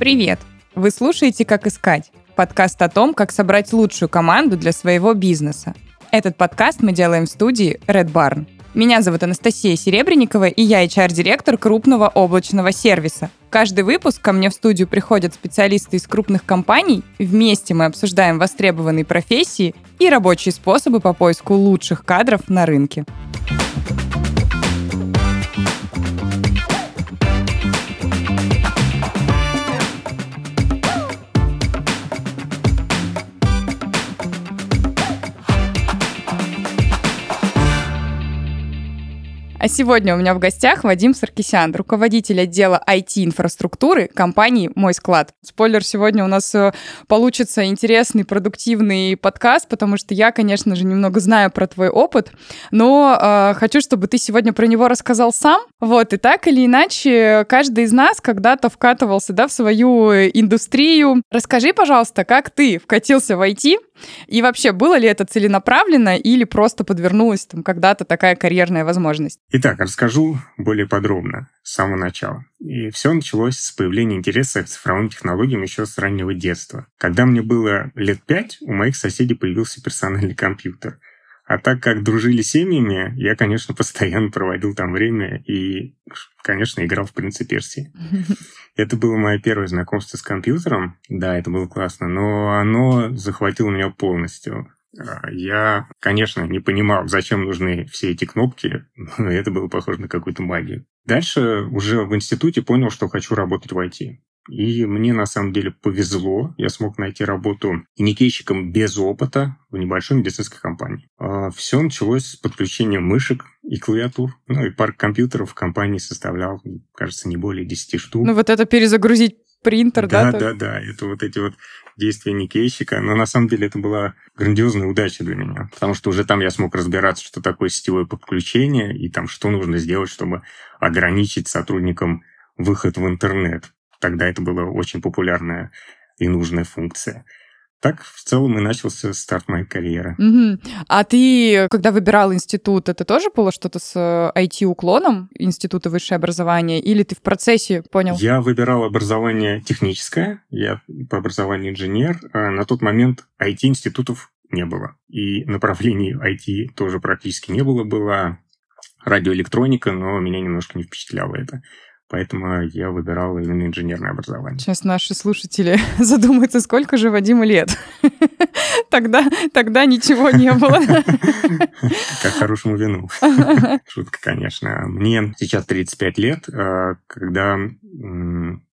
Привет! Вы слушаете «Как искать» — подкаст о том, как собрать лучшую команду для своего бизнеса. Этот подкаст мы делаем в студии Red Barn. Меня зовут Анастасия Серебренникова, и я HR-директор крупного облачного сервиса. Каждый выпуск ко мне в студию приходят специалисты из крупных компаний. Вместе мы обсуждаем востребованные профессии и рабочие способы по поиску лучших кадров на рынке. А сегодня у меня в гостях Вадим Саркисян, руководитель отдела IT-инфраструктуры компании «Мой склад». Спойлер, сегодня у нас э, получится интересный, продуктивный подкаст, потому что я, конечно же, немного знаю про твой опыт, но э, хочу, чтобы ты сегодня про него рассказал сам. Вот, и так или иначе, каждый из нас когда-то вкатывался да, в свою индустрию. Расскажи, пожалуйста, как ты вкатился в IT, и вообще, было ли это целенаправленно или просто подвернулась там когда-то такая карьерная возможность? Итак, расскажу более подробно с самого начала. И все началось с появления интереса к цифровым технологиям еще с раннего детства. Когда мне было лет пять, у моих соседей появился персональный компьютер — а так как дружили семьями, я, конечно, постоянно проводил там время и, конечно, играл в «Принца Персии». Это было мое первое знакомство с компьютером. Да, это было классно, но оно захватило меня полностью. А, я, конечно, не понимал, зачем нужны все эти кнопки, но это было похоже на какую-то магию. Дальше уже в институте понял, что хочу работать в IT. И мне на самом деле повезло. Я смог найти работу никейщиком без опыта в небольшой медицинской компании. А, Все началось с подключения мышек и клавиатур. Ну и парк компьютеров в компании составлял, кажется, не более 10 штук. Ну вот это перезагрузить принтер, да? Да, да, да. Это вот эти вот действия никейщика. Но на самом деле это была грандиозная удача для меня. Потому что уже там я смог разбираться, что такое сетевое подключение и там что нужно сделать, чтобы ограничить сотрудникам выход в интернет. Тогда это была очень популярная и нужная функция. Так в целом и начался старт моей карьеры. Угу. А ты, когда выбирал институт, это тоже было что-то с IT-уклоном, э, института высшее образование, или ты в процессе понял? Я выбирал образование техническое, я по образованию инженер. А на тот момент IT-институтов не было. И направлений IT тоже практически не было. Была радиоэлектроника, но меня немножко не впечатляло это. Поэтому я выбирал именно инженерное образование. Сейчас наши слушатели задумаются, сколько же Вадиму лет. Тогда, тогда ничего не было. Как хорошему вину. Шутка, конечно. Мне сейчас 35 лет. Э, когда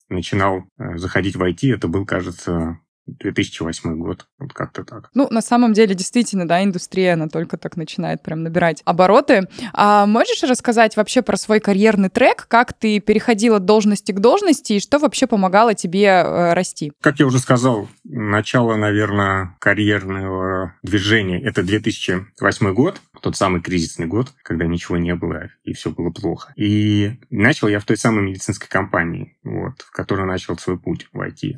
начинал э, заходить в IT, это был, кажется, 2008 год, вот как-то так. Ну, на самом деле, действительно, да, индустрия, она только так начинает прям набирать обороты. А можешь рассказать вообще про свой карьерный трек, как ты переходила от должности к должности и что вообще помогало тебе э, расти? Как я уже сказал, начало, наверное, карьерного движения — это 2008 год, тот самый кризисный год, когда ничего не было и все было плохо. И начал я в той самой медицинской компании, вот, в которой начал свой путь в IT. А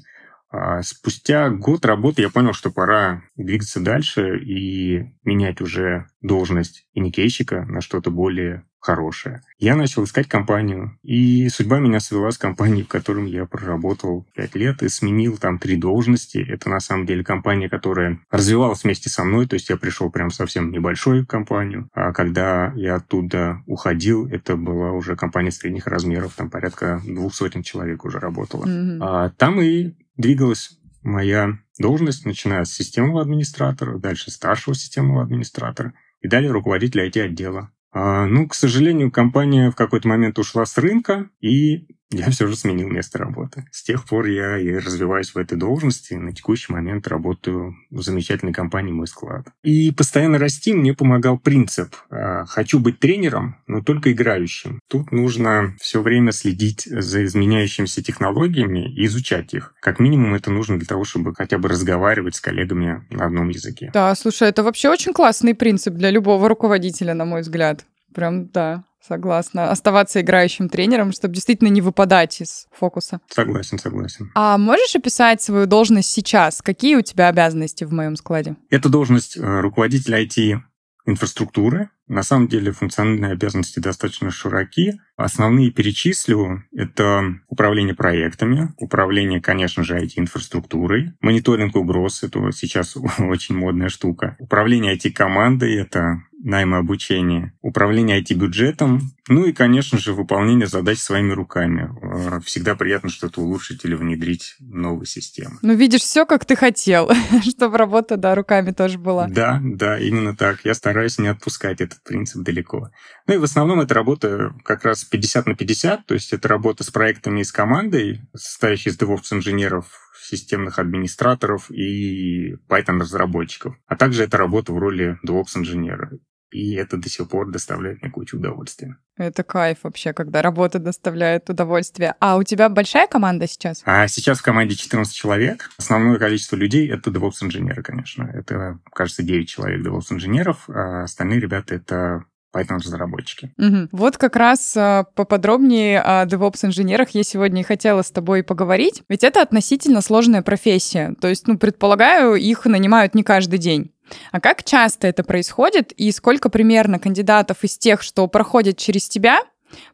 спустя год работы я понял, что пора двигаться дальше и менять уже должность иникейщика на что-то более хорошее. Я начал искать компанию, и судьба меня свела с компанией, в которой я проработал 5 лет и сменил там три должности. Это на самом деле компания, которая развивалась вместе со мной, то есть я пришел прям совсем небольшую компанию, а когда я оттуда уходил, это была уже компания средних размеров, там порядка двух сотен человек уже работало. Mm-hmm. А, там и двигалась моя должность, начиная с системного администратора, дальше старшего системного администратора и далее руководителя IT-отдела. А, ну, к сожалению, компания в какой-то момент ушла с рынка, и я все же сменил место работы. С тех пор я и развиваюсь в этой должности. На текущий момент работаю в замечательной компании «Мой склад». И постоянно расти мне помогал принцип а, «хочу быть тренером, но только играющим». Тут нужно все время следить за изменяющимися технологиями и изучать их. Как минимум это нужно для того, чтобы хотя бы разговаривать с коллегами на одном языке. Да, слушай, это вообще очень классный принцип для любого руководителя, на мой взгляд. Прям, да, Согласна. Оставаться играющим тренером, чтобы действительно не выпадать из фокуса. Согласен, согласен. А можешь описать свою должность сейчас? Какие у тебя обязанности в моем складе? Это должность э, руководителя IT инфраструктуры. На самом деле функциональные обязанности достаточно широки. Основные перечислю — это управление проектами, управление, конечно же, IT-инфраструктурой, мониторинг угроз — это сейчас очень модная штука, управление IT-командой — это найма обучения, управление IT-бюджетом, ну и, конечно же, выполнение задач своими руками. Э, всегда приятно что-то улучшить или внедрить новые системы. Ну, видишь, все как ты хотел, чтобы работа, да, руками тоже была. Да, да, именно так. Я стараюсь не отпускать этот принцип далеко. Ну и в основном это работа как раз 50 на 50, то есть это работа с проектами и с командой, состоящей из DevOps-инженеров, системных администраторов и Python-разработчиков. А также это работа в роли DevOps-инженера и это до сих пор доставляет мне кучу удовольствия. Это кайф вообще, когда работа доставляет удовольствие. А у тебя большая команда сейчас? А сейчас в команде 14 человек. Основное количество людей — это DevOps-инженеры, конечно. Это, кажется, 9 человек DevOps-инженеров, а остальные ребята — это Python-разработчики. Угу. Вот как раз а, поподробнее о DevOps-инженерах я сегодня и хотела с тобой поговорить. Ведь это относительно сложная профессия. То есть, ну, предполагаю, их нанимают не каждый день. А как часто это происходит и сколько примерно кандидатов из тех, что проходят через тебя,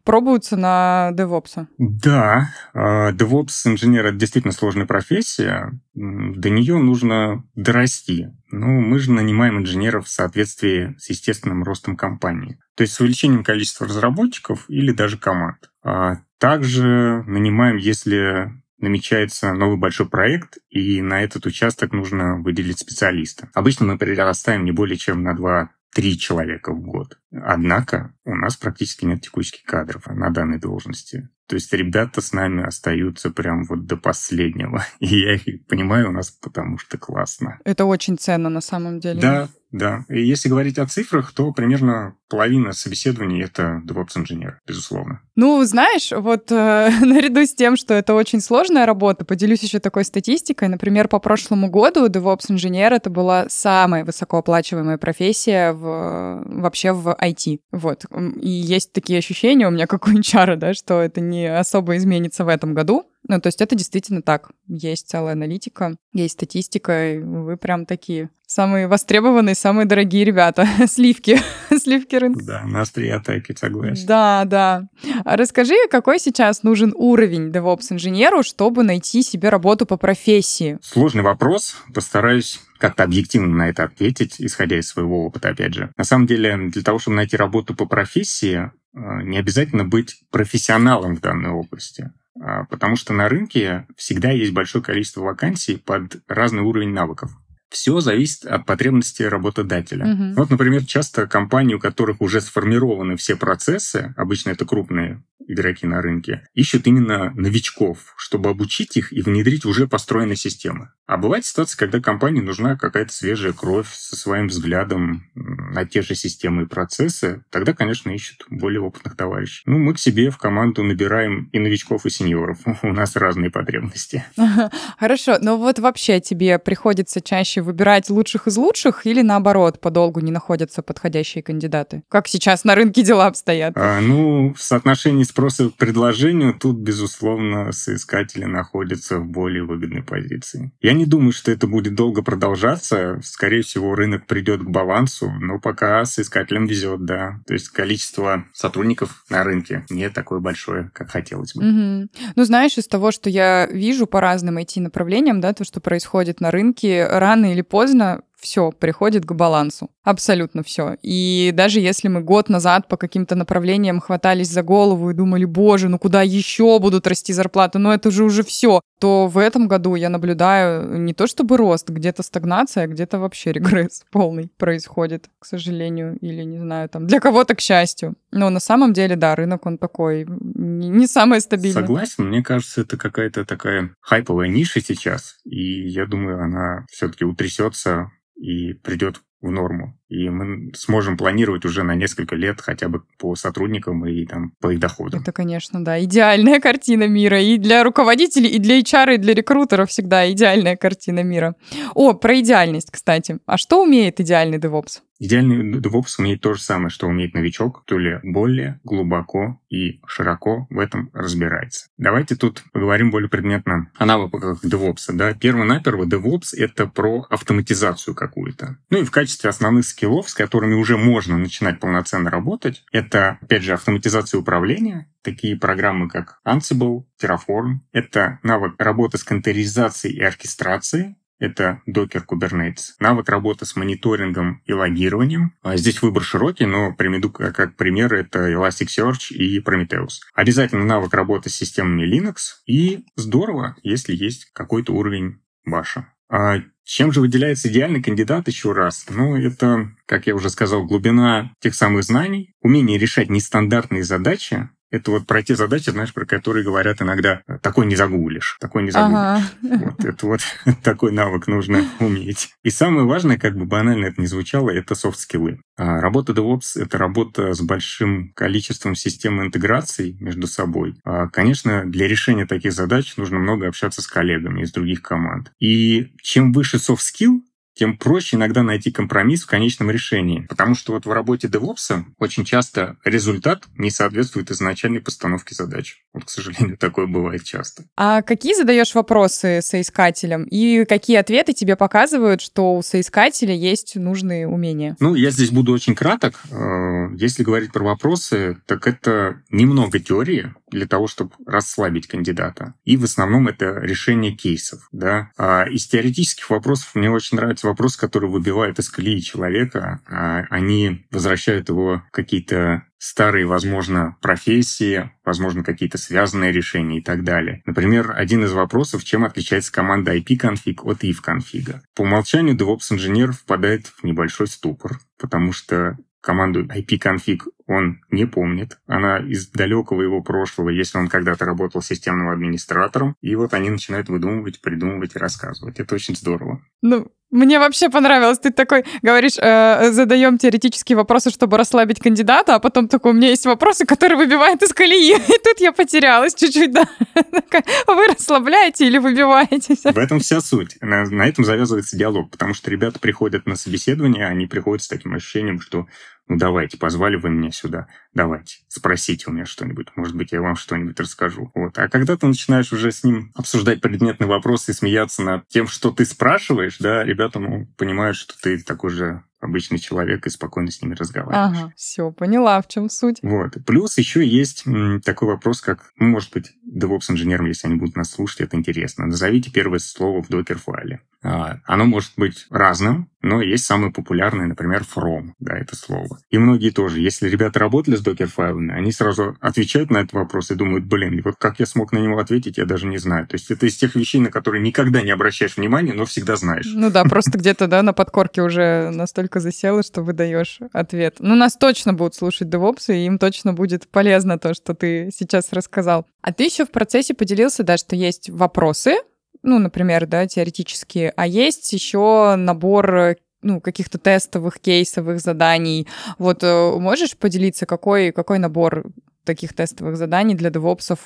пробуются на DevOps? Да, а, DevOps-инженер — это действительно сложная профессия. До нее нужно дорасти. Ну, мы же нанимаем инженеров в соответствии с естественным ростом компании. То есть с увеличением количества разработчиков или даже команд. А также нанимаем, если намечается новый большой проект, и на этот участок нужно выделить специалиста. Обычно мы прирастаем не более чем на 2-3 человека в год. Однако у нас практически нет текущих кадров на данной должности. То есть ребята с нами остаются прям вот до последнего. И я их понимаю у нас потому что классно. Это очень ценно на самом деле. Да, да. И если говорить о цифрах, то примерно половина собеседований — это DevOps-инженер, безусловно. Ну, знаешь, вот э, наряду с тем, что это очень сложная работа, поделюсь еще такой статистикой. Например, по прошлому году DevOps-инженер — это была самая высокооплачиваемая профессия в, вообще в IT. Вот. И есть такие ощущения у меня, как у HR, да, что это не особо изменится в этом году. Ну, то есть это действительно так. Есть целая аналитика, есть статистика, и вы прям такие самые востребованные, самые дорогие ребята. Сливки. Сливки рынка. Да, на острие атаки, согласен. Да, да. А расскажи, какой сейчас нужен уровень DevOps-инженеру, чтобы найти себе работу по профессии? Сложный вопрос. Постараюсь как-то объективно на это ответить, исходя из своего опыта, опять же. На самом деле, для того, чтобы найти работу по профессии, э, не обязательно быть профессионалом в данной области. А, потому что на рынке всегда есть большое количество вакансий под разный уровень навыков. Все зависит от потребностей работодателя. Угу. Вот, например, часто компании, у которых уже сформированы все процессы, обычно это крупные игроки на рынке, ищут именно новичков, чтобы обучить их и внедрить уже построенные системы. А бывает ситуация, когда компании нужна какая-то свежая кровь со своим взглядом на те же системы и процессы, тогда, конечно, ищут более опытных товарищей. Ну, мы к себе в команду набираем и новичков, и сеньоров. У нас разные потребности. Хорошо, но вот вообще тебе приходится чаще выбирать лучших из лучших или наоборот, подолгу не находятся подходящие кандидаты? Как сейчас на рынке дела обстоят? А, ну, в соотношении спроса к предложению тут, безусловно, соискатели находятся в более выгодной позиции. Я не думаю, что это будет долго продолжаться. Скорее всего, рынок придет к балансу, но пока соискателям везет, да. То есть количество сотрудников на рынке не такое большое, как хотелось бы. Угу. Ну, знаешь, из того, что я вижу по разным IT-направлениям, да, то, что происходит на рынке, рано или поздно все приходит к балансу. Абсолютно все. И даже если мы год назад по каким-то направлениям хватались за голову и думали, боже, ну куда еще будут расти зарплаты, ну это же уже все, то в этом году я наблюдаю не то чтобы рост, где-то стагнация, а где-то вообще регресс полный происходит, к сожалению, или не знаю, там для кого-то к счастью. Но на самом деле, да, рынок он такой не, самый стабильный. Согласен, мне кажется, это какая-то такая хайповая ниша сейчас, и я думаю, она все-таки утрясется и придет в норму. И мы сможем планировать уже на несколько лет хотя бы по сотрудникам и там по их доходам. Это, конечно, да, идеальная картина мира. И для руководителей, и для HR, и для рекрутеров всегда идеальная картина мира. О, про идеальность, кстати. А что умеет идеальный DevOps? Идеальный DevOps умеет то же самое, что умеет новичок, то ли более глубоко и широко в этом разбирается. Давайте тут поговорим более предметно о навыках DevOps. Да? Перво-наперво DevOps — это про автоматизацию какую-то. Ну и в качестве основных скиллов, с которыми уже можно начинать полноценно работать, это, опять же, автоматизация управления, такие программы, как Ansible, Terraform. Это навык работы с контейнеризацией и оркестрацией, это Docker Kubernetes. Навык работы с мониторингом и логированием. А здесь выбор широкий, но приведу как пример это Elasticsearch и Prometheus. Обязательно навык работы с системами Linux. И здорово, если есть какой-то уровень баша. А чем же выделяется идеальный кандидат еще раз? Ну, это, как я уже сказал, глубина тех самых знаний, умение решать нестандартные задачи, это вот про те задачи, знаешь, про которые говорят иногда, такой не загуглишь, такой не загуглишь. Ага. Вот, это вот такой навык нужно уметь. И самое важное, как бы банально это ни звучало, это софт-скиллы. А работа DevOps — это работа с большим количеством систем интеграций между собой. А, конечно, для решения таких задач нужно много общаться с коллегами из других команд. И чем выше soft-skill, тем проще иногда найти компромисс в конечном решении. Потому что вот в работе DevOps очень часто результат не соответствует изначальной постановке задач. Вот, к сожалению, такое бывает часто. А какие задаешь вопросы соискателям? И какие ответы тебе показывают, что у соискателя есть нужные умения? Ну, я здесь буду очень краток. Э, если говорить про вопросы, так это немного теории для того, чтобы расслабить кандидата. И в основном это решение кейсов. Да? А из теоретических вопросов мне очень нравится вопрос, который выбивает из колеи человека. А они возвращают его какие-то старые, возможно, профессии, возможно, какие-то связанные решения и так далее. Например, один из вопросов, чем отличается команда IP-конфиг от if-конфига. По умолчанию DevOps-инженер впадает в небольшой ступор, потому что команду IP-конфиг он не помнит. Она из далекого его прошлого, если он когда-то работал системным администратором. И вот они начинают выдумывать, придумывать и рассказывать. Это очень здорово. Ну, мне вообще понравилось. Ты такой говоришь, э, задаем теоретические вопросы, чтобы расслабить кандидата, а потом такой, у меня есть вопросы, которые выбивают из колеи. И тут я потерялась чуть-чуть, да. Вы расслабляете или выбиваетесь? В этом вся суть. На, на этом завязывается диалог, потому что ребята приходят на собеседование, они приходят с таким ощущением, что ну давайте, позвали вы меня сюда, давайте, спросите у меня что-нибудь, может быть, я вам что-нибудь расскажу. Вот. А когда ты начинаешь уже с ним обсуждать предметные вопросы и смеяться над тем, что ты спрашиваешь, да, ребята ну, понимают, что ты такой же обычный человек и спокойно с ними разговариваешь. Ага, все, поняла, в чем суть. Вот. Плюс еще есть такой вопрос, как, ну, может быть, DevOps-инженерам, если они будут нас слушать, это интересно. Назовите первое слово в докер-файле. А, оно может быть разным, но есть самое популярное, например, from, да, это слово. И многие тоже. Если ребята работали с докер-файлами, они сразу отвечают на этот вопрос и думают, блин, вот как я смог на него ответить, я даже не знаю. То есть это из тех вещей, на которые никогда не обращаешь внимания, но всегда знаешь. Ну да, просто где-то, да, на подкорке уже настолько засело, что выдаешь ответ. Ну, нас точно будут слушать DevOps, и им точно будет полезно то, что ты сейчас рассказал. А ты еще в процессе поделился, да, что есть вопросы, ну, например, да, теоретические, а есть еще набор ну, каких-то тестовых, кейсовых заданий. Вот э, можешь поделиться, какой, какой набор таких тестовых заданий для девопсов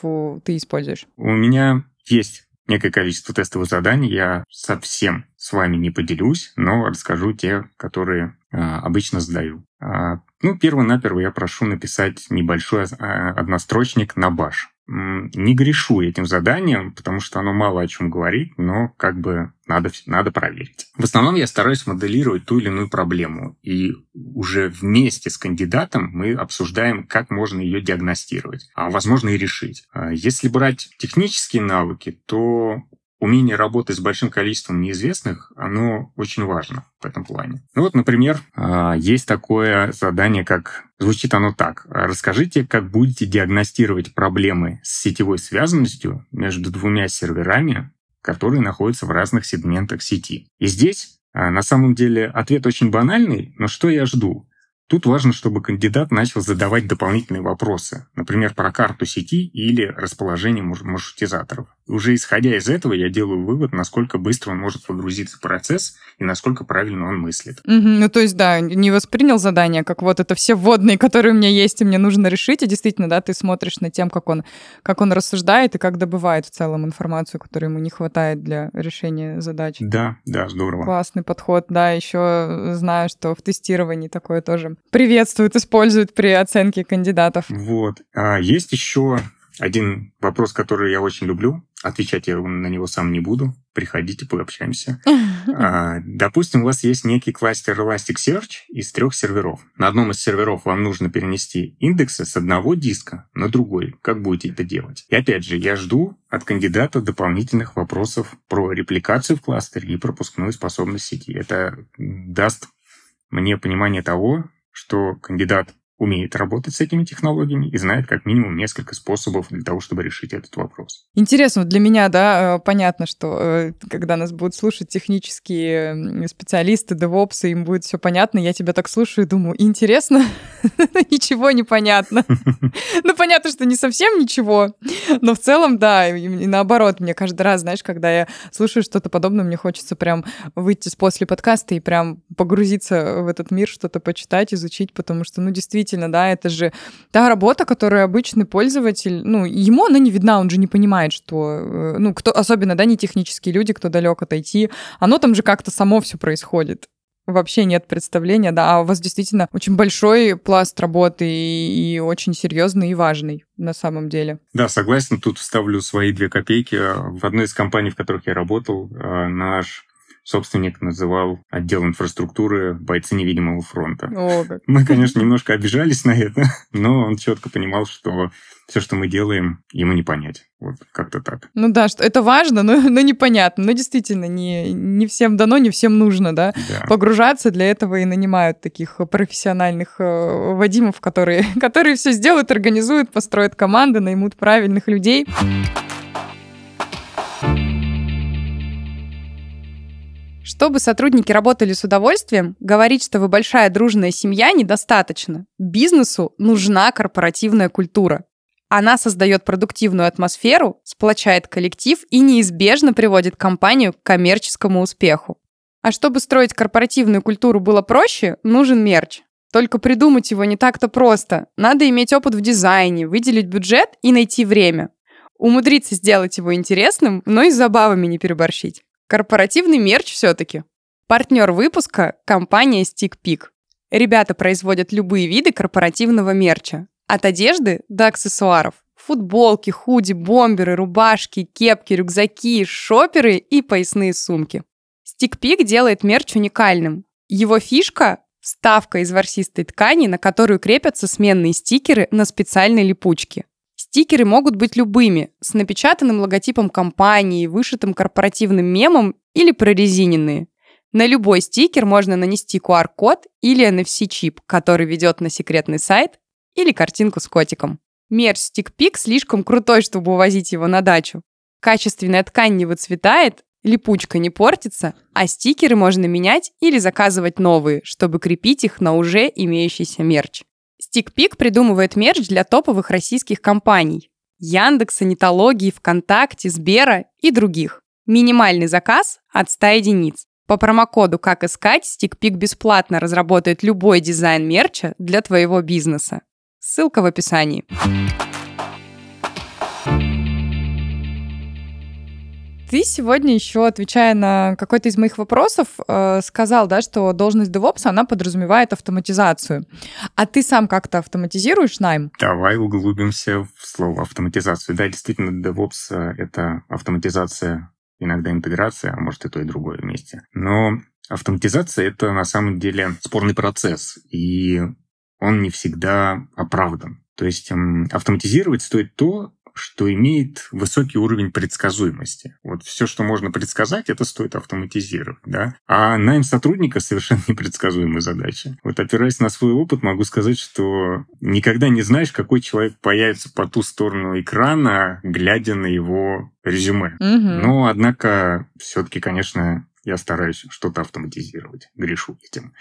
ты используешь? У меня есть некое количество тестовых заданий. Я совсем с вами не поделюсь, но расскажу те, которые а, обычно задаю. А, ну, перво-наперво я прошу написать небольшой а, однострочник на баш не грешу этим заданием, потому что оно мало о чем говорит, но как бы надо, надо проверить. В основном я стараюсь моделировать ту или иную проблему, и уже вместе с кандидатом мы обсуждаем, как можно ее диагностировать, а возможно и решить. А если брать технические навыки, то умение работать с большим количеством неизвестных, оно очень важно в этом плане. Ну вот, например, а, есть такое задание, как... Звучит оно так. Расскажите, как будете диагностировать проблемы с сетевой связанностью между двумя серверами, которые находятся в разных сегментах сети. И здесь, а, на самом деле, ответ очень банальный, но что я жду? Тут важно, чтобы кандидат начал задавать дополнительные вопросы, например, про карту сети или расположение маршрутизаторов. Уже исходя из этого, я делаю вывод, насколько быстро он может погрузиться в процесс и насколько правильно он мыслит. Угу, ну, то есть, да, не воспринял задание, как вот это все вводные, которые у меня есть, и мне нужно решить, а действительно, да, ты смотришь на тем, как он, как он рассуждает и как добывает в целом информацию, которой ему не хватает для решения задач. Да, да, здорово. Классный подход, да, еще знаю, что в тестировании такое тоже приветствуют, используют при оценке кандидатов. Вот. А есть еще один вопрос, который я очень люблю. Отвечать я на него сам не буду. Приходите, пообщаемся. А, допустим, у вас есть некий кластер Elasticsearch из трех серверов. На одном из серверов вам нужно перенести индексы с одного диска на другой. Как будете это делать? И опять же, я жду от кандидата дополнительных вопросов про репликацию в кластере и пропускную способность сети. Это даст мне понимание того, что кандидат умеет работать с этими технологиями и знает как минимум несколько способов для того, чтобы решить этот вопрос. Интересно, для меня, да, э, понятно, что э, когда нас будут слушать технические специалисты, девопсы, им будет все понятно, я тебя так слушаю и думаю, интересно, ничего не понятно. Ну, понятно, что не совсем ничего, но в целом, да, и наоборот, мне каждый раз, знаешь, когда я слушаю что-то подобное, мне хочется прям выйти после подкаста и прям погрузиться в этот мир, что-то почитать, изучить, потому что, ну, действительно, действительно, да, это же та работа, которую обычный пользователь, ну, ему она не видна, он же не понимает, что, э, ну, кто, особенно, да, не технические люди, кто далек от IT, оно там же как-то само все происходит вообще нет представления, да, а у вас действительно очень большой пласт работы и, и очень серьезный и важный на самом деле. Да, согласен, тут вставлю свои две копейки. В одной из компаний, в которых я работал, э, наш собственник называл отдел инфраструктуры бойцы невидимого фронта. О, как. Мы, конечно, немножко обижались на это, но он четко понимал, что все, что мы делаем, ему не понять. Вот как-то так. Ну да, что это важно, но, но непонятно. Но действительно, не, не всем дано, не всем нужно, да? да. Погружаться для этого и нанимают таких профессиональных э, Вадимов, которые, которые все сделают, организуют, построят команды, наймут правильных людей. Чтобы сотрудники работали с удовольствием, говорить, что вы большая дружная семья, недостаточно. Бизнесу нужна корпоративная культура. Она создает продуктивную атмосферу, сплочает коллектив и неизбежно приводит компанию к коммерческому успеху. А чтобы строить корпоративную культуру было проще, нужен мерч. Только придумать его не так-то просто. Надо иметь опыт в дизайне, выделить бюджет и найти время. Умудриться сделать его интересным, но и с забавами не переборщить. Корпоративный мерч все-таки. Партнер выпуска – компания StickPick. Ребята производят любые виды корпоративного мерча. От одежды до аксессуаров. Футболки, худи, бомберы, рубашки, кепки, рюкзаки, шоперы и поясные сумки. StickPick делает мерч уникальным. Его фишка – вставка из ворсистой ткани, на которую крепятся сменные стикеры на специальной липучке. Стикеры могут быть любыми, с напечатанным логотипом компании, вышитым корпоративным мемом или прорезиненные. На любой стикер можно нанести QR-код или NFC-чип, который ведет на секретный сайт или картинку с котиком. Мерч StickPick слишком крутой, чтобы увозить его на дачу. Качественная ткань не выцветает, липучка не портится, а стикеры можно менять или заказывать новые, чтобы крепить их на уже имеющийся мерч. StickPick придумывает мерч для топовых российских компаний. Яндекса, Нетологии, ВКонтакте, Сбера и других. Минимальный заказ от 100 единиц. По промокоду «Как искать» StickPick бесплатно разработает любой дизайн мерча для твоего бизнеса. Ссылка в описании. Ты сегодня еще, отвечая на какой-то из моих вопросов, э, сказал, да, что должность DevOps, она подразумевает автоматизацию. А ты сам как-то автоматизируешь найм? Давай углубимся в слово автоматизацию. Да, действительно, DevOps — это автоматизация, иногда интеграция, а может и то, и другое вместе. Но автоматизация — это на самом деле спорный процесс, и он не всегда оправдан. То есть автоматизировать стоит то, что имеет высокий уровень предсказуемости. Вот все, что можно предсказать, это стоит автоматизировать, да. А найм сотрудника совершенно непредсказуемая задача. Вот опираясь на свой опыт, могу сказать, что никогда не знаешь, какой человек появится по ту сторону экрана, глядя на его резюме. Угу. Но, однако, все-таки, конечно, я стараюсь что-то автоматизировать, грешу этим.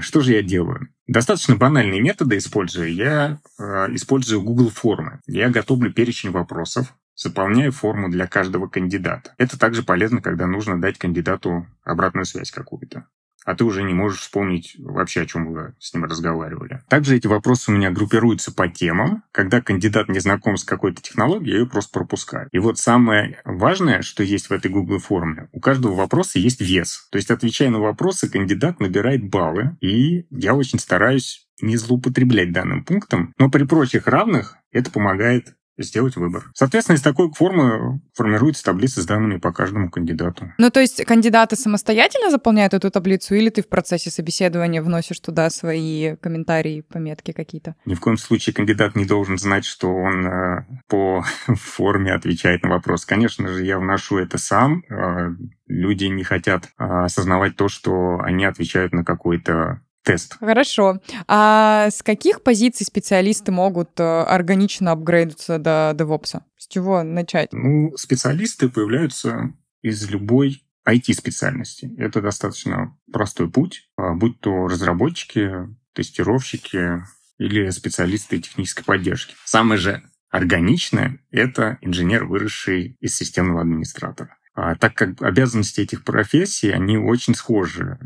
Что же я делаю? Достаточно банальные методы использую. Я э, использую Google формы. Я готовлю перечень вопросов, заполняя форму для каждого кандидата. Это также полезно, когда нужно дать кандидату обратную связь какую-то а ты уже не можешь вспомнить вообще, о чем вы с ним разговаривали. Также эти вопросы у меня группируются по темам. Когда кандидат не знаком с какой-то технологией, я ее просто пропускаю. И вот самое важное, что есть в этой Google форме, у каждого вопроса есть вес. То есть, отвечая на вопросы, кандидат набирает баллы, и я очень стараюсь не злоупотреблять данным пунктом, но при прочих равных это помогает сделать выбор. Соответственно, из такой формы формируется таблица с данными по каждому кандидату. Ну, то есть кандидаты самостоятельно заполняют эту таблицу, или ты в процессе собеседования вносишь туда свои комментарии, пометки какие-то? Ни в коем случае кандидат не должен знать, что он э, по форме отвечает на вопрос. Конечно же, я вношу это сам. Э, люди не хотят э, осознавать то, что они отвечают на какой-то тест. Хорошо. А с каких позиций специалисты могут э, органично апгрейдиться до DevOps? С чего начать? Ну, специалисты появляются из любой IT-специальности. Это достаточно простой путь, а, будь то разработчики, тестировщики или специалисты технической поддержки. Самое же органичное — это инженер, выросший из системного администратора. А, так как обязанности этих профессий, они очень схожи.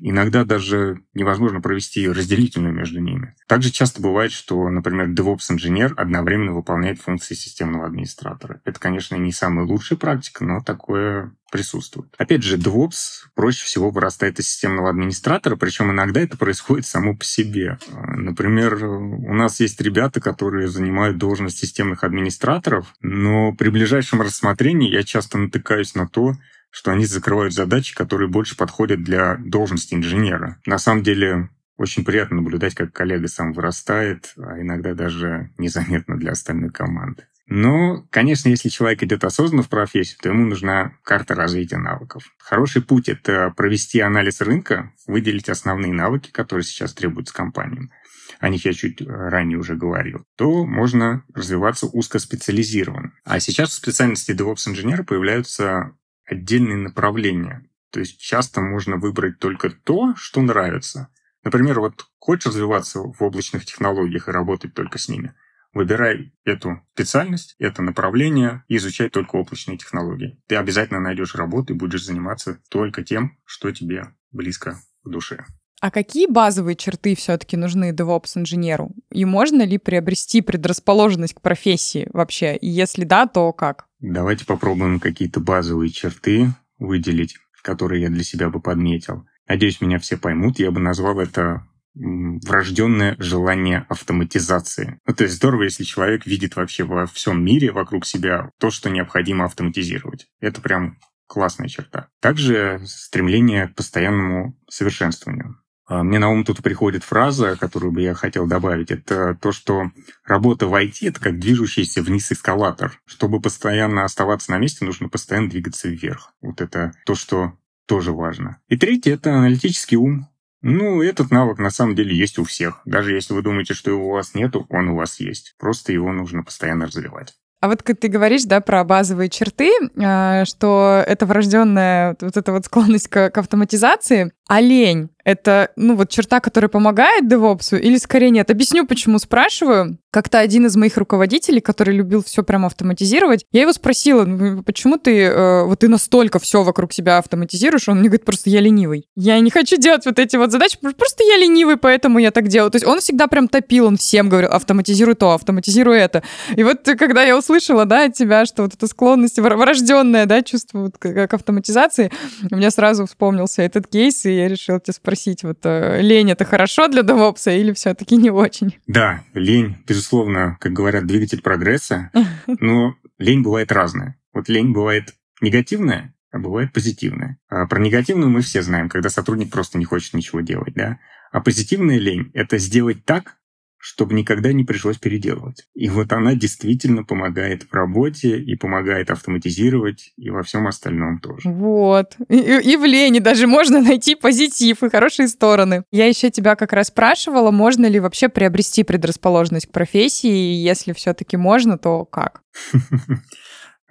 Иногда даже невозможно провести разделительную между ними. Также часто бывает, что, например, DevOps-инженер одновременно выполняет функции системного администратора. Это, конечно, не самая лучшая практика, но такое присутствует. Опять же, DevOps проще всего вырастает из системного администратора, причем иногда это происходит само по себе. Например, у нас есть ребята, которые занимают должность системных администраторов, но при ближайшем рассмотрении я часто натыкаюсь на то, что они закрывают задачи, которые больше подходят для должности инженера. На самом деле, очень приятно наблюдать, как коллега сам вырастает, а иногда даже незаметно для остальной команды. Но, конечно, если человек идет осознанно в профессию, то ему нужна карта развития навыков. Хороший путь — это провести анализ рынка, выделить основные навыки, которые сейчас требуются компаниям о них я чуть ранее уже говорил, то можно развиваться узкоспециализированно. А сейчас в специальности DevOps-инженера появляются отдельные направления. То есть часто можно выбрать только то, что нравится. Например, вот хочешь развиваться в облачных технологиях и работать только с ними, выбирай эту специальность, это направление и изучай только облачные технологии. Ты обязательно найдешь работу и будешь заниматься только тем, что тебе близко к душе. А какие базовые черты все-таки нужны DevOps-инженеру? И можно ли приобрести предрасположенность к профессии вообще? И если да, то как? Давайте попробуем какие-то базовые черты выделить, которые я для себя бы подметил. Надеюсь, меня все поймут. Я бы назвал это врожденное желание автоматизации. Ну, то есть здорово, если человек видит вообще во всем мире вокруг себя то, что необходимо автоматизировать. Это прям классная черта. Также стремление к постоянному совершенствованию. А, мне на ум тут приходит фраза, которую бы я хотел добавить. Это то, что работа в IT — это как движущийся вниз эскалатор. Чтобы постоянно оставаться на месте, нужно постоянно двигаться вверх. Вот это то, что тоже важно. И третье — это аналитический ум. Ну, этот навык на самом деле есть у всех. Даже если вы думаете, что его у вас нету, он у вас есть. Просто его нужно постоянно развивать. А вот как ты говоришь, да, про базовые черты, а, что это врожденная вот эта вот склонность к, к автоматизации, а лень это, ну, вот черта, которая помогает девопсу, или скорее нет? Объясню, почему спрашиваю. Как-то один из моих руководителей, который любил все прямо автоматизировать, я его спросила, ну, почему ты, э, вот ты настолько все вокруг себя автоматизируешь? Он мне говорит, просто я ленивый. Я не хочу делать вот эти вот задачи, просто я ленивый, поэтому я так делаю. То есть он всегда прям топил, он всем говорил, автоматизируй то, автоматизируй это. И вот когда я услышала, да, от тебя, что вот эта склонность врожденная, да, чувство вот к, к автоматизации, у меня сразу вспомнился этот кейс, и я решила тебя спросить, спросить, вот э, лень это хорошо для DevOps или все-таки не очень? Да, лень, безусловно, как говорят, двигатель прогресса, но лень бывает разная. Вот лень бывает негативная, а бывает позитивная. А про негативную мы все знаем, когда сотрудник просто не хочет ничего делать, да. А позитивная лень — это сделать так, чтобы никогда не пришлось переделывать. И вот она действительно помогает в работе и помогает автоматизировать и во всем остальном тоже. Вот. И, и в лени даже можно найти позитив и хорошие стороны. Я еще тебя как раз спрашивала, можно ли вообще приобрести предрасположенность к профессии, и если все-таки можно, то как?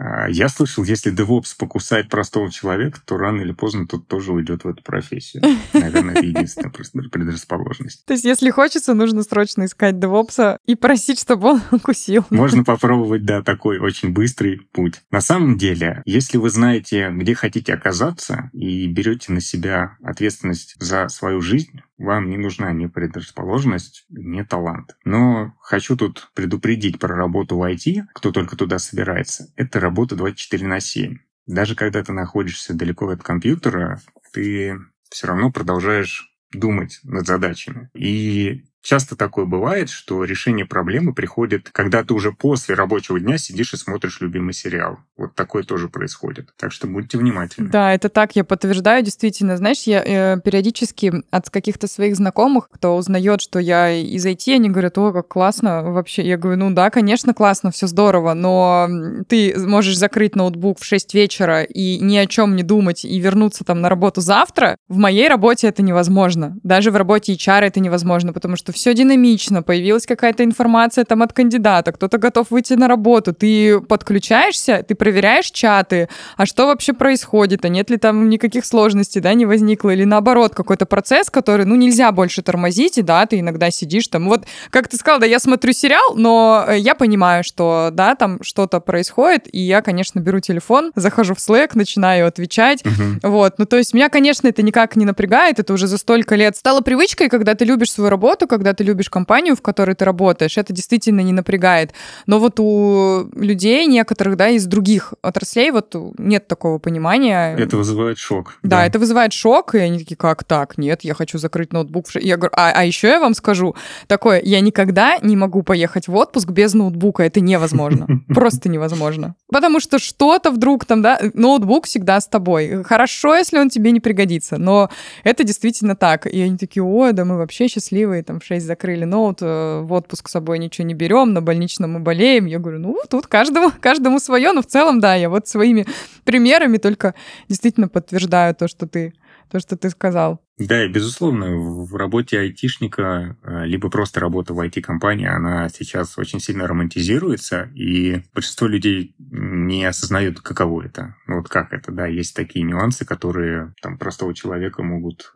А, я слышал, если DevOps покусает простого человека, то рано или поздно тот тоже уйдет в эту профессию. Наверное, это единственная предрасположенность. То есть, если хочется, нужно срочно искать DevOps и просить, чтобы он укусил. Можно попробовать, да, такой очень быстрый путь. На самом деле, если вы знаете, где хотите оказаться, и берете на себя ответственность за свою жизнь, вам не нужна ни предрасположенность, ни талант. Но хочу тут предупредить про работу в IT, кто только туда собирается. Это работа 24 на 7. Даже когда ты находишься далеко от компьютера, ты все равно продолжаешь думать над задачами. И Часто такое бывает, что решение проблемы приходит, когда ты уже после рабочего дня сидишь и смотришь любимый сериал. Вот такое тоже происходит. Так что будьте внимательны. Да, это так, я подтверждаю, действительно. Знаешь, я э, периодически от каких-то своих знакомых, кто узнает, что я из IT, они говорят, о, как классно вообще. Я говорю, ну да, конечно, классно, все здорово, но ты можешь закрыть ноутбук в 6 вечера и ни о чем не думать и вернуться там на работу завтра. В моей работе это невозможно. Даже в работе HR это невозможно, потому что все динамично, появилась какая-то информация там от кандидата, кто-то готов выйти на работу, ты подключаешься, ты проверяешь чаты, а что вообще происходит, а нет ли там никаких сложностей, да, не возникло, или наоборот, какой-то процесс, который, ну, нельзя больше тормозить, и да, ты иногда сидишь там, вот, как ты сказал, да, я смотрю сериал, но э, я понимаю, что, да, там что-то происходит, и я, конечно, беру телефон, захожу в Slack, начинаю отвечать, uh-huh. вот, ну, то есть меня, конечно, это никак не напрягает, это уже за столько лет стало привычкой, когда ты любишь свою работу, когда ты любишь компанию, в которой ты работаешь, это действительно не напрягает. Но вот у людей некоторых, да, из других отраслей вот нет такого понимания. Это вызывает шок. Да, да. это вызывает шок, и они такие, как так? Нет, я хочу закрыть ноутбук. Я говорю, а, а еще я вам скажу такое, я никогда не могу поехать в отпуск без ноутбука, это невозможно. Просто невозможно. Потому что что-то вдруг там, да, ноутбук всегда с тобой. Хорошо, если он тебе не пригодится, но это действительно так. И они такие, ой, да мы вообще счастливые, там, в 6 закрыли ноут, э, в отпуск с собой ничего не берем, на больничном мы болеем. Я говорю, ну, тут каждому, каждому свое, но в целом, да, я вот своими примерами только действительно подтверждаю то, что ты то, что ты сказал. Да, и безусловно, в работе айтишника, э, либо просто работа в IT-компании, она сейчас очень сильно романтизируется, и большинство людей не осознают, каково это. Вот как это, да, есть такие нюансы, которые там простого человека могут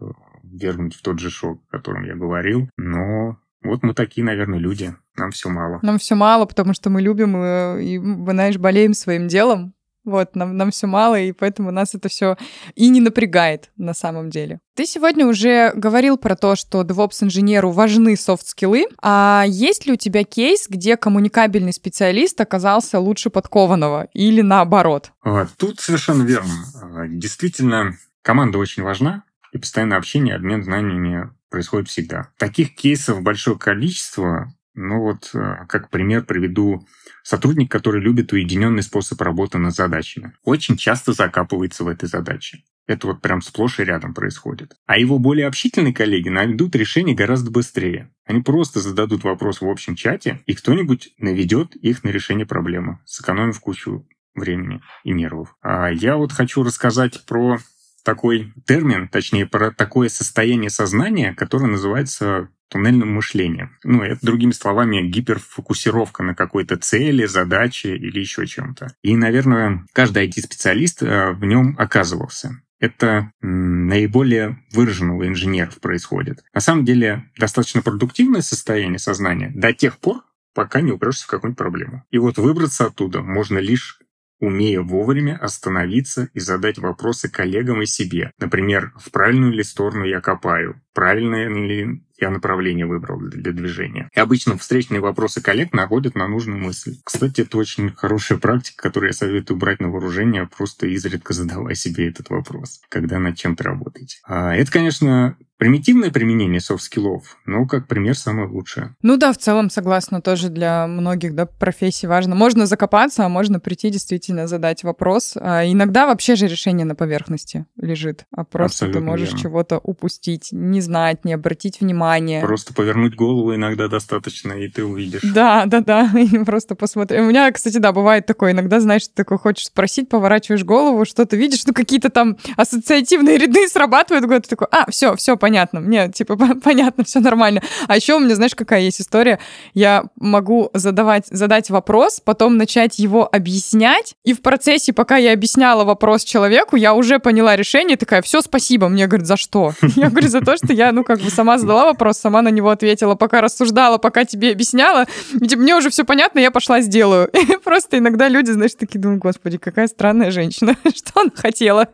э, вергнуть в тот же шок, о котором я говорил, но вот мы такие, наверное, люди. Нам все мало. Нам все мало, потому что мы любим и, и знаешь, болеем своим делом. Вот, нам, нам все мало, и поэтому нас это все и не напрягает на самом деле. Ты сегодня уже говорил про то, что DevOps-инженеру важны софт-скиллы. А есть ли у тебя кейс, где коммуникабельный специалист оказался лучше подкованного или наоборот? А, тут совершенно верно. А, действительно, команда очень важна, и постоянное общение, обмен знаниями происходит всегда. Таких кейсов большое количество. Ну вот, э, как пример приведу сотрудник, который любит уединенный способ работы над задачами. Очень часто закапывается в этой задаче. Это вот прям сплошь и рядом происходит. А его более общительные коллеги найдут решение гораздо быстрее. Они просто зададут вопрос в общем чате, и кто-нибудь наведет их на решение проблемы, сэкономив кучу времени и нервов. А я вот хочу рассказать про такой термин, точнее, про такое состояние сознания, которое называется туннельным мышлением. Ну, это, другими словами, гиперфокусировка на какой-то цели, задаче или еще чем-то. И, наверное, каждый IT-специалист э, в нем оказывался. Это наиболее выраженного инженеров происходит. На самом деле, достаточно продуктивное состояние сознания до тех пор, пока не упрешься в какую-нибудь проблему. И вот выбраться оттуда можно лишь умея вовремя остановиться и задать вопросы коллегам и себе. Например, в правильную ли сторону я копаю, правильное ли я направление выбрал для движения. И обычно встречные вопросы коллег наводят на нужную мысль. Кстати, это очень хорошая практика, которую я советую брать на вооружение, просто изредка задавая себе этот вопрос, когда над чем-то работаете. А это, конечно, примитивное применение soft skill ов, но как пример самое лучшее. Ну да, в целом согласна, тоже для многих да, профессий важно. Можно закопаться, а можно прийти действительно задать вопрос. А иногда вообще же решение на поверхности лежит, а просто Абсолютно ты можешь верно. чего-то упустить, не знать, не обратить внимания внимание. Просто повернуть голову иногда достаточно, и ты увидишь. Да, да, да, и просто посмотри. У меня, кстати, да, бывает такое, иногда, знаешь, ты такой хочешь спросить, поворачиваешь голову, что-то видишь, ну какие-то там ассоциативные ряды срабатывают, ты такой, а, все, все, понятно, мне, типа, понятно, все нормально. А еще у меня, знаешь, какая есть история? Я могу задавать, задать вопрос, потом начать его объяснять, и в процессе, пока я объясняла вопрос человеку, я уже поняла решение, такая, все, спасибо. Мне говорят, за что? Я говорю, за то, что я, ну, как бы сама задала вопрос, сама на него ответила, пока рассуждала, пока тебе объясняла. Типа, мне уже все понятно, я пошла сделаю. И просто иногда люди, знаешь, такие думают, господи, какая странная женщина, что она хотела.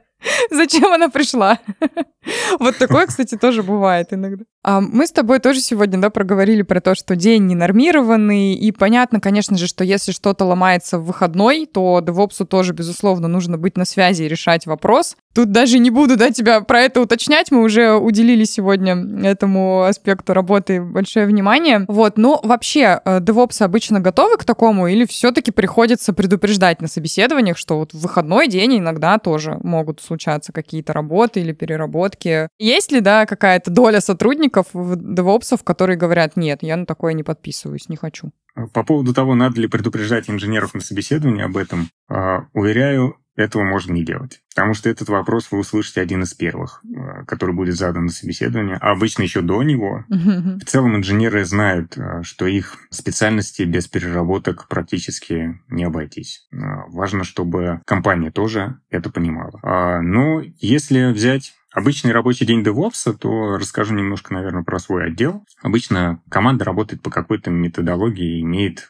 Зачем она пришла? Вот такое, кстати, тоже бывает иногда. А мы с тобой тоже сегодня, да, проговорили про то, что день ненормированный, и понятно, конечно же, что если что-то ломается в выходной, то DevOps тоже, безусловно, нужно быть на связи и решать вопрос. Тут даже не буду, да, тебя про это уточнять, мы уже уделили сегодня этому аспекту работы большое внимание. Вот, но вообще, э, DevOps обычно готовы к такому, или все-таки приходится предупреждать на собеседованиях, что вот в выходной день иногда тоже могут случаться какие-то работы или переработки. Есть ли, да, какая-то доля сотрудников в DevOps, которые говорят, нет, я на такое не подписываюсь, не хочу? По поводу того, надо ли предупреждать инженеров на собеседовании об этом, а, уверяю, этого можно не делать. Потому что этот вопрос вы услышите один из первых, а, который будет задан на собеседовании, а обычно еще до него. В целом инженеры знают, а, что их специальности без переработок практически не обойтись. Важно, чтобы компания тоже это понимала. Но если взять Обычный рабочий день DevOps, то расскажу немножко, наверное, про свой отдел. Обычно команда работает по какой-то методологии и имеет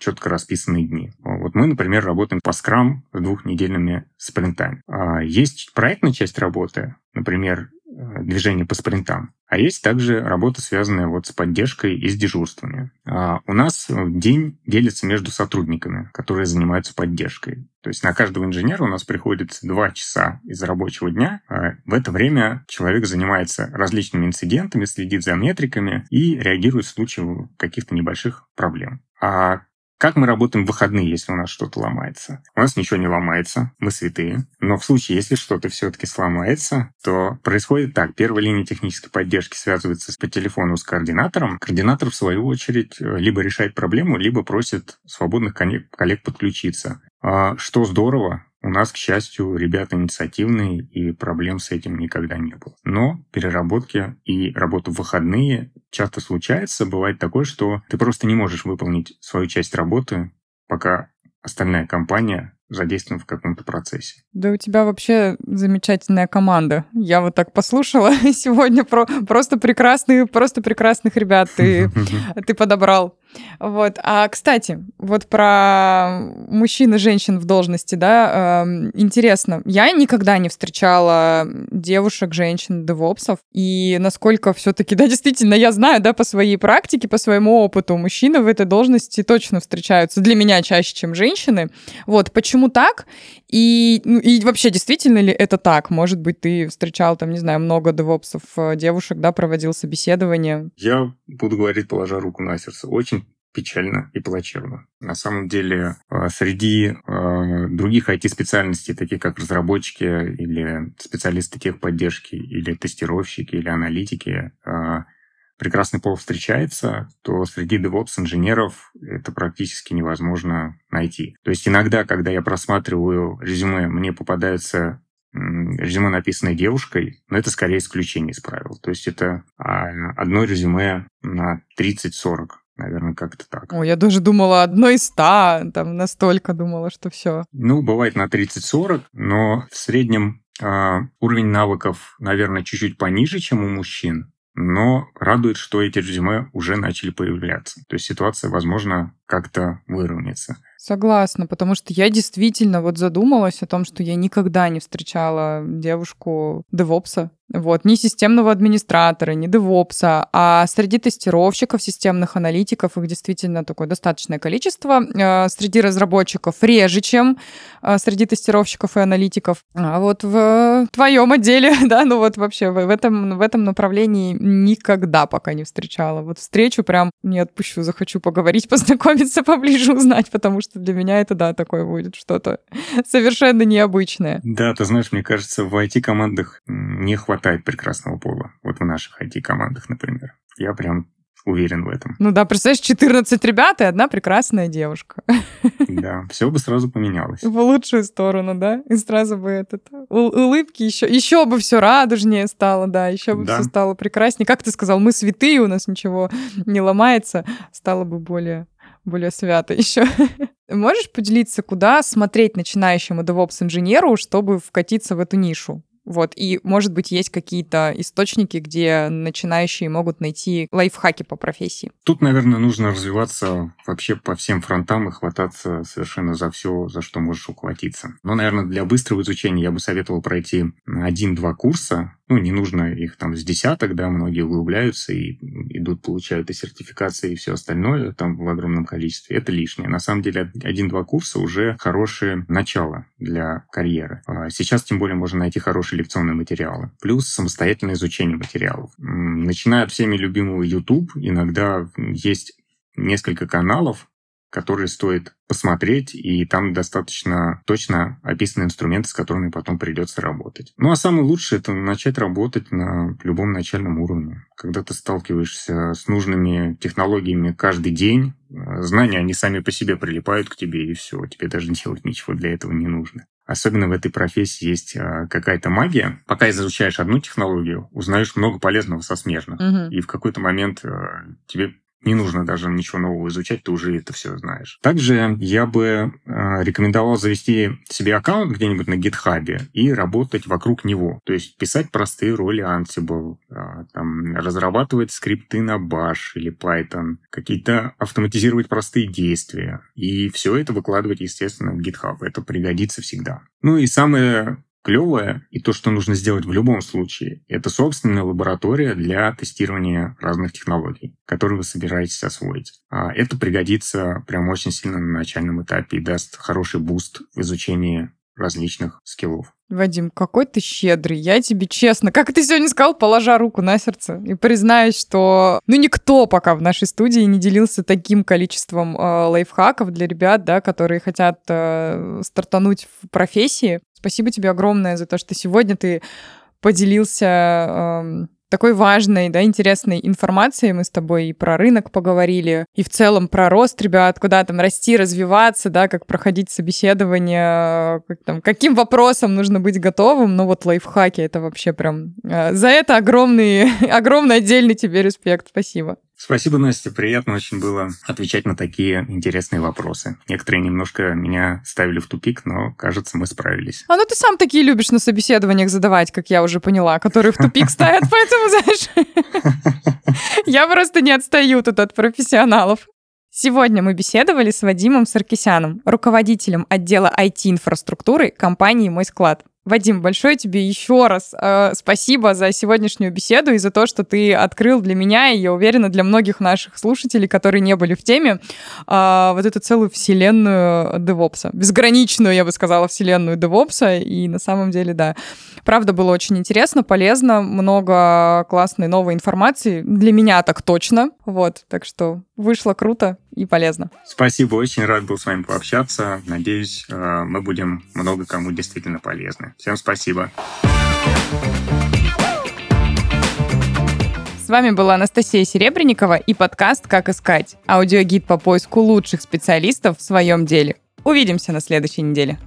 четко расписанные дни. Вот мы, например, работаем по Scrum с двухнедельными спринтами. А есть проектная часть работы, например, Э, движение по спринтам. А есть также работа, связанная вот с поддержкой и с дежурствами. А у нас день делится между сотрудниками, которые занимаются поддержкой. То есть на каждого инженера у нас приходится два часа из рабочего дня. А в это время человек занимается различными инцидентами, следит за метриками и реагирует в случае каких-то небольших проблем. А как мы работаем в выходные, если у нас что-то ломается? У нас ничего не ломается, мы святые. Но в случае, если что-то все-таки сломается, то происходит так. Первая линия технической поддержки связывается по телефону с координатором. Координатор, в свою очередь, либо решает проблему, либо просит свободных коллег подключиться. А, что здорово, у нас, к счастью, ребята инициативные, и проблем с этим никогда не было. Но переработки и работа в выходные часто случается. Бывает такое, что ты просто не можешь выполнить свою часть работы, пока остальная компания задействован в каком-то процессе. Да у тебя вообще замечательная команда. Я вот так послушала сегодня про просто прекрасные, просто прекрасных ребят ты, ты подобрал. Вот. А, кстати, вот про мужчин и женщин в должности, да, э, интересно. Я никогда не встречала девушек, женщин, девопсов. И насколько все-таки, да, действительно, я знаю, да, по своей практике, по своему опыту, мужчины в этой должности точно встречаются для меня чаще, чем женщины. Вот. Почему так? И, ну, и вообще, действительно ли это так? Может быть, ты встречал там, не знаю, много девопсов, э, девушек, да, проводил собеседование? Я буду говорить, положа руку на сердце. Очень печально и плачевно. На самом деле, э, среди э, других IT-специальностей, таких как разработчики или специалисты техподдержки, или тестировщики, или аналитики, э, прекрасный пол встречается, то среди DevOps-инженеров это практически невозможно найти. То есть иногда, когда я просматриваю резюме, мне попадается резюме, написанное девушкой, но это скорее исключение из правил. То есть это а, одно резюме на 30-40 Наверное, как-то так. О, я даже думала одно из ста, там настолько думала, что все. Ну, бывает на 30-40, но в среднем э, уровень навыков, наверное, чуть-чуть пониже, чем у мужчин. Но радует, что эти резюме уже начали появляться. То есть ситуация, возможно, как-то выровняется. Согласна, потому что я действительно вот задумалась о том, что я никогда не встречала девушку девопса, вот, ни системного администратора, ни девопса, а среди тестировщиков, системных аналитиков их действительно такое достаточное количество. Э, среди разработчиков реже, чем э, среди тестировщиков и аналитиков. А вот в твоем отделе, да, ну вот вообще в этом, в этом направлении никогда пока не встречала. Вот встречу прям не отпущу, захочу поговорить, познакомиться поближе, узнать, потому что для меня это, да, такое будет что-то совершенно необычное. Да, ты знаешь, мне кажется, в IT-командах не хватает хватает прекрасного пола. Вот в наших IT-командах, например. Я прям уверен в этом. Ну да, представляешь, 14 ребят и одна прекрасная девушка. Да, все бы сразу поменялось. В лучшую сторону, да? И сразу бы этот улыбки еще, еще бы все радужнее стало, да, еще бы да. все стало прекраснее. Как ты сказал, мы святые, у нас ничего не ломается, стало бы более более свято еще. Можешь поделиться, куда смотреть начинающему DevOps-инженеру, чтобы вкатиться в эту нишу? Вот, и, может быть, есть какие-то источники, где начинающие могут найти лайфхаки по профессии. Тут, наверное, нужно развиваться вообще по всем фронтам и хвататься совершенно за все, за что можешь ухватиться. Но, наверное, для быстрого изучения я бы советовал пройти один-два курса, ну, не нужно их там с десяток, да, многие углубляются и идут, получают и сертификации, и все остальное там в огромном количестве. Это лишнее. На самом деле, один-два курса уже хорошее начало для карьеры. А сейчас, тем более, можно найти хорошие лекционные материалы. Плюс самостоятельное изучение материалов. Начиная от всеми любимого YouTube, иногда есть несколько каналов, которые стоит посмотреть, и там достаточно точно описаны инструменты, с которыми потом придется работать. Ну а самое лучшее — это начать работать на любом начальном уровне. Когда ты сталкиваешься с нужными технологиями каждый день, знания, они сами по себе прилипают к тебе, и все, тебе даже делать ничего для этого не нужно. Особенно в этой профессии есть а, какая-то магия. Пока изучаешь одну технологию, узнаешь много полезного со смежных. Угу. И в какой-то момент а, тебе не нужно даже ничего нового изучать, ты уже это все знаешь. Также я бы э, рекомендовал завести себе аккаунт где-нибудь на GitHub и работать вокруг него. То есть писать простые роли Ansible, э, там, разрабатывать скрипты на Bash или Python, какие-то автоматизировать простые действия. И все это выкладывать, естественно, в GitHub. Это пригодится всегда. Ну и самое клевое и то, что нужно сделать в любом случае, это собственная лаборатория для тестирования разных технологий, которые вы собираетесь освоить. А это пригодится прям очень сильно на начальном этапе и даст хороший boost в изучении различных skill ов. Вадим, какой ты щедрый. Я тебе честно, как ты сегодня сказал, положа руку на сердце и признаюсь, что ну никто пока в нашей студии не делился таким количеством э, лайфхаков для ребят, да, которые хотят э, стартануть в профессии. Спасибо тебе огромное за то, что сегодня ты поделился э, такой важной, да, интересной информацией. Мы с тобой и про рынок поговорили, и в целом про рост ребят, куда там расти, развиваться, да, как проходить собеседование, как, там, каким вопросам нужно быть готовым. Ну вот лайфхаки — это вообще прям... Э, за это огромный, огромный отдельный тебе респект. Спасибо. Спасибо, Настя. Приятно очень было отвечать на такие интересные вопросы. Некоторые немножко меня ставили в тупик, но, кажется, мы справились. А ну ты сам такие любишь на собеседованиях задавать, как я уже поняла, которые в тупик ставят, поэтому, знаешь, я просто не отстаю тут от профессионалов. Сегодня мы беседовали с Вадимом Саркисяном, руководителем отдела IT-инфраструктуры компании «Мой склад». Вадим, большое тебе еще раз э, спасибо за сегодняшнюю беседу и за то, что ты открыл для меня, и я уверена, для многих наших слушателей, которые не были в теме, э, вот эту целую вселенную DevOps. Безграничную, я бы сказала, вселенную DevOps. И на самом деле, да, правда, было очень интересно, полезно, много классной новой информации. Для меня так точно. Вот, так что вышло круто и полезно. Спасибо, очень рад был с вами пообщаться. Надеюсь, э, мы будем много кому действительно полезны. Всем спасибо. С вами была Анастасия Серебренникова и подкаст «Как искать» – аудиогид по поиску лучших специалистов в своем деле. Увидимся на следующей неделе.